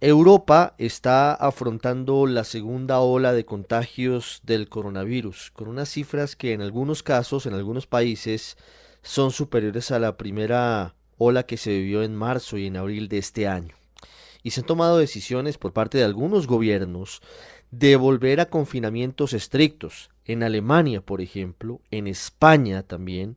Europa está afrontando la segunda ola de contagios del coronavirus, con unas cifras que en algunos casos, en algunos países, son superiores a la primera ola que se vivió en marzo y en abril de este año. Y se han tomado decisiones por parte de algunos gobiernos de volver a confinamientos estrictos. En Alemania, por ejemplo, en España también,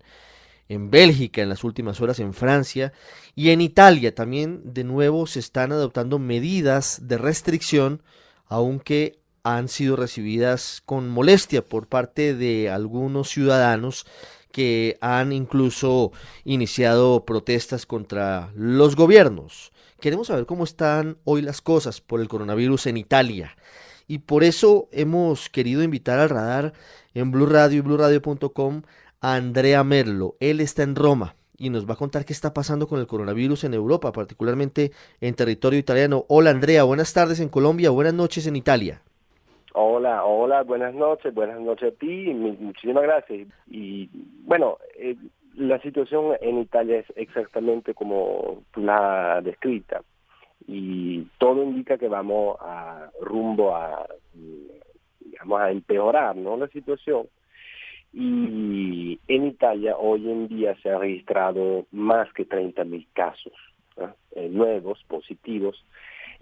en Bélgica en las últimas horas, en Francia y en Italia también de nuevo se están adoptando medidas de restricción, aunque han sido recibidas con molestia por parte de algunos ciudadanos que han incluso iniciado protestas contra los gobiernos. Queremos saber cómo están hoy las cosas por el coronavirus en Italia. Y por eso hemos querido invitar al radar en Blue Radio y BlueRadio.com Andrea Merlo. Él está en Roma y nos va a contar qué está pasando con el coronavirus en Europa, particularmente en territorio italiano. Hola Andrea, buenas tardes en Colombia, buenas noches en Italia. Hola, hola, buenas noches, buenas noches a ti, muchísimas gracias. Y bueno, eh, la situación en Italia es exactamente como la descrita y todo indica que vamos a rumbo a digamos a empeorar, ¿no? La situación y en Italia hoy en día se han registrado más que 30.000 casos eh, nuevos, positivos,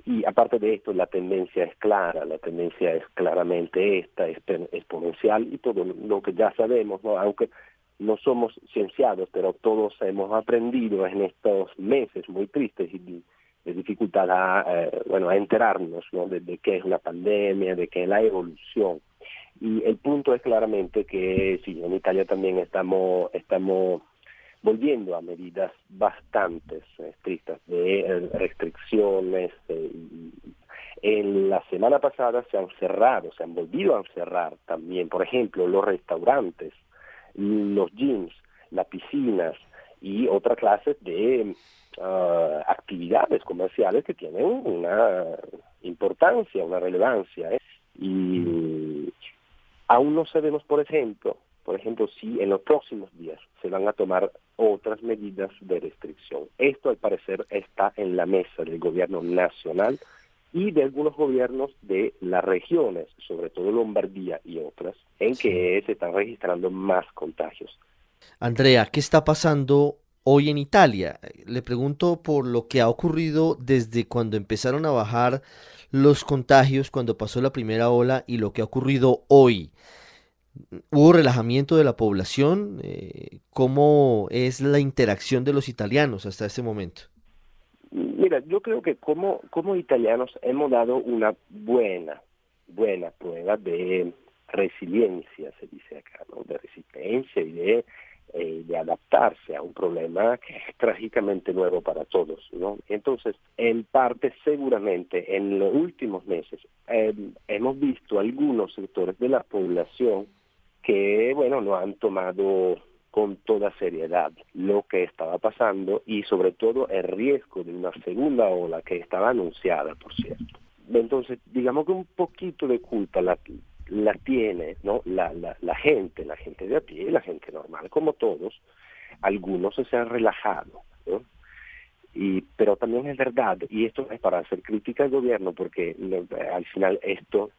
y aparte de esto la tendencia es clara, la tendencia es claramente esta, es exponencial y todo lo que ya sabemos, aunque no somos cienciados, pero todos hemos aprendido en estos meses muy tristes y de dificultad a, eh, bueno, a enterarnos de, de qué es una pandemia, de qué es la evolución y el punto es claramente que sí, en Italia también estamos, estamos volviendo a medidas bastante estrictas de restricciones. Eh, en la semana pasada se han cerrado, se han volvido a cerrar también, por ejemplo, los restaurantes, los gyms, las piscinas y otra clase de ah, actividades comerciales que tienen una importancia, una relevancia. ¿eh? Aún no sabemos, por ejemplo, por ejemplo, si en los próximos días se van a tomar otras medidas de restricción. Esto al parecer está en la mesa del gobierno nacional y de algunos gobiernos de las regiones, sobre todo Lombardía y otras, en que se están registrando más contagios. Andrea, ¿qué está pasando hoy en Italia? Le pregunto por lo que ha ocurrido desde cuando empezaron a bajar los contagios cuando pasó la primera ola y lo que ha ocurrido hoy. ¿Hubo relajamiento de la población? Eh, ¿Cómo es la interacción de los italianos hasta este momento? Mira, yo creo que como, como italianos hemos dado una buena, buena prueba de resiliencia, se dice acá, ¿no? de resistencia y de eh, de adaptarse a un problema que es trágicamente nuevo para todos. ¿no? Entonces, en parte, seguramente, en los últimos meses, eh, hemos visto algunos sectores de la población que, bueno, no han tomado con toda seriedad lo que estaba pasando y sobre todo el riesgo de una segunda ola que estaba anunciada, por cierto. Entonces, digamos que un poquito de culpa la, la tiene ¿no? la, la, gente, la gente de a pie, la gente normal, como todos, algunos se han relajado. Y, pero también es verdad, y esto es para hacer crítica al gobierno, porque al final esto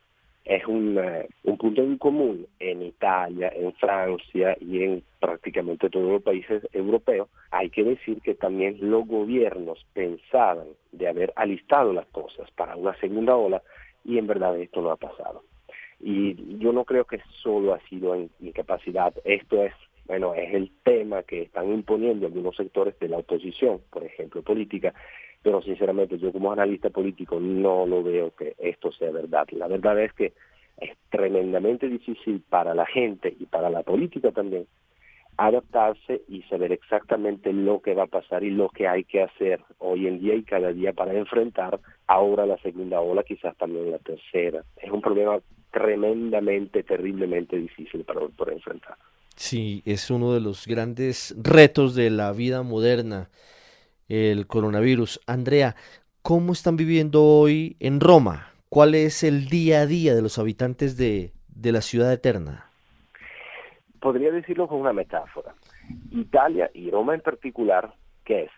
es un, un punto en común en Italia, en Francia y en prácticamente todos los países europeos. Hay que decir que también los gobiernos pensaban de haber alistado las cosas para una segunda ola y en verdad esto no ha pasado. Y yo no creo que solo ha sido incapacidad. Esto es, bueno, es el tema que están imponiendo algunos sectores de la oposición, por ejemplo, política, pero sinceramente yo como analista político no lo veo que esto sea verdad. La verdad es que es tremendamente difícil para la gente y para la política también adaptarse y saber exactamente lo que va a pasar y lo que hay que hacer hoy en día y cada día para enfrentar ahora la segunda ola, quizás también la tercera. Es un problema tremendamente, terriblemente difícil para, para enfrentar. Sí, es uno de los grandes retos de la vida moderna, el coronavirus. Andrea, ¿cómo están viviendo hoy en Roma? ¿Cuál es el día a día de los habitantes de, de la ciudad eterna? Podría decirlo con una metáfora. Italia y Roma en particular, que es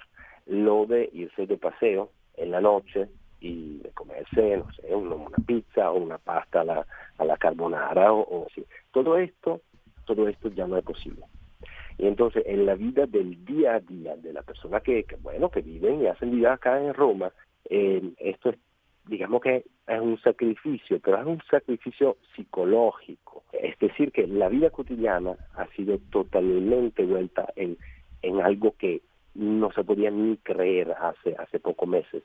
lo de irse de paseo en la noche y comerse, no sé, una, pizza o una pasta a la, carbonara o, así. Todo esto, todo esto ya no es posible. Y entonces en la vida del día a día de la persona que, bueno, que viven y hacen vida acá en Roma, eh, esto es, digamos que es un sacrificio, pero es un sacrificio psicológico. Es decir, que la vida cotidiana ha sido totalmente vuelta en, en algo que no se podía ni creer hace, hace pocos meses.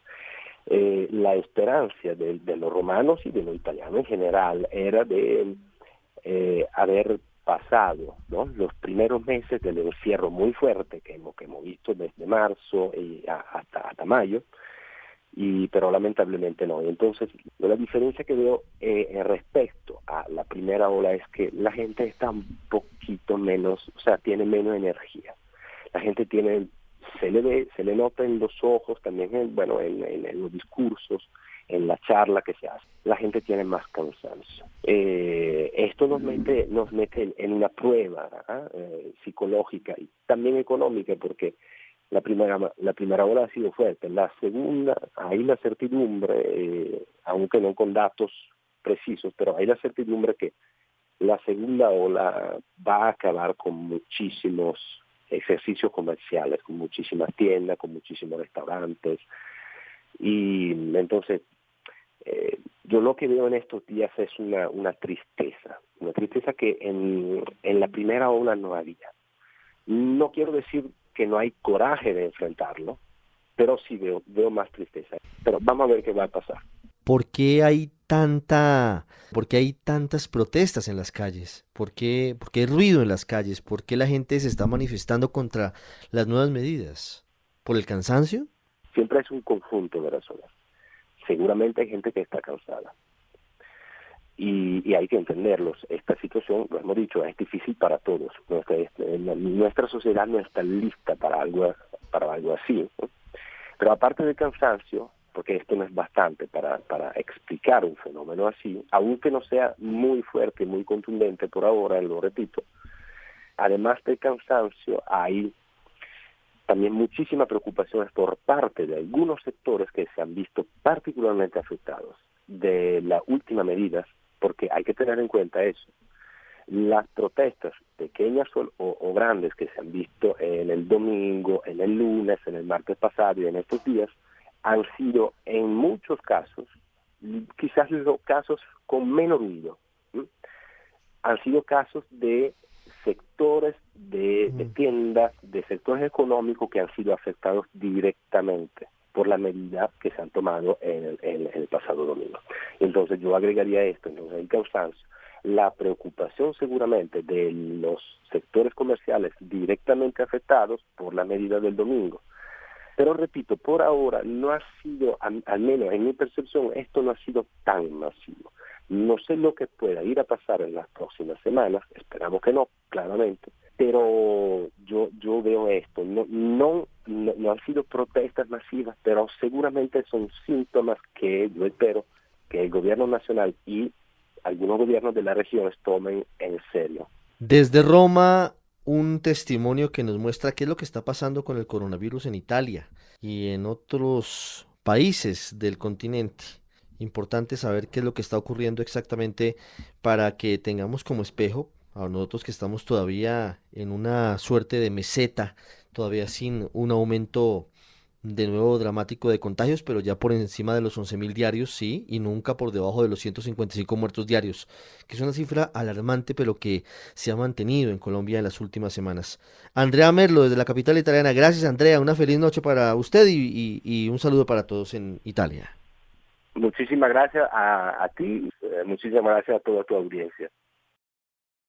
Eh, la esperanza de, los romanos y de los italianos en general era de eh, haber pasado los primeros meses del encierro muy fuerte que hemos, que hemos visto desde marzo hasta, hasta mayo, y, pero lamentablemente no. Entonces, la diferencia que veo eh, respecto a la primera ola es que la gente está un poquito menos, o sea, tiene menos energía. La gente tiene se le ve, se le nota en los ojos, también en, bueno, en, los discursos, en la charla que se hace. La gente tiene más cansancio. Eh, esto nos mete, nos mete en una prueba eh, psicológica y también económica, porque la primera, la primera ola ha sido fuerte. La segunda, hay la certidumbre, eh, aunque no con datos precisos, pero hay la certidumbre que la segunda ola va a acabar con muchísimos ejercicios comerciales, con muchísimas tiendas, con muchísimos restaurantes. Y entonces, eh, yo lo que veo en estos días es una, una tristeza, una tristeza que en, en la primera ola no había. No quiero decir que no hay coraje de enfrentarlo, pero sí veo, veo más tristeza. Pero vamos a ver qué va a pasar. ¿Por qué hay tanta, por qué hay tantas protestas en las calles? ¿Por qué, ¿Por qué hay ruido en las calles? ¿Por qué la gente se está manifestando contra las nuevas medidas? ¿Por el cansancio? Siempre es un conjunto de razones. Seguramente hay gente que está cansada. Y, hay que entenderlos. Esta situación, lo hemos dicho, es difícil para todos. Nuestra, nuestra sociedad no está lista para algo, para algo así. Pero aparte del cansancio, porque esto no es bastante para, para explicar un fenómeno así, aunque no sea muy fuerte y muy contundente por ahora, lo repito, además del cansancio hay también muchísimas preocupaciones por parte de algunos sectores que se han visto particularmente afectados de la última medida, porque hay que tener en cuenta eso. Las protestas, pequeñas o, o, grandes, que se han visto en el domingo, en el lunes, en el martes pasado y en estos días, han sido en muchos casos, quizás los casos con menos ruido, han sido casos de sectores de, tiendas, de sectores económicos que han sido afectados directamente por la medida que se han tomado en el, pasado domingo. Entonces yo agregaría esto, entonces el cansancio, la preocupación seguramente de los sectores comerciales directamente afectados por la medida del domingo, pero repito, por ahora no ha sido, al menos en mi percepción, esto no ha sido tan masivo. No sé lo que pueda ir a pasar en las próximas semanas, esperamos que no, claramente, pero yo yo veo esto, no, no, no, han sido protestas masivas, pero seguramente son síntomas que yo espero que el gobierno nacional y algunos gobiernos de las regiones tomen en serio. Desde Roma un testimonio que nos muestra qué es lo que está pasando con el coronavirus en Italia y en otros países del continente. Importante saber qué es lo que está ocurriendo exactamente para que tengamos como espejo a nosotros que estamos todavía en una suerte de meseta, todavía sin un aumento de nuevo dramático de contagios, pero ya por encima de los 11.000 diarios, sí, y nunca por debajo de los 155 muertos diarios, que es una cifra alarmante, pero que se ha mantenido en Colombia en las últimas semanas. Andrea Merlo, desde la capital italiana. Gracias, Andrea. Una feliz noche para usted y, un saludo para todos en Italia. Muchísimas gracias a, a ti, eh, muchísimas gracias a toda tu audiencia.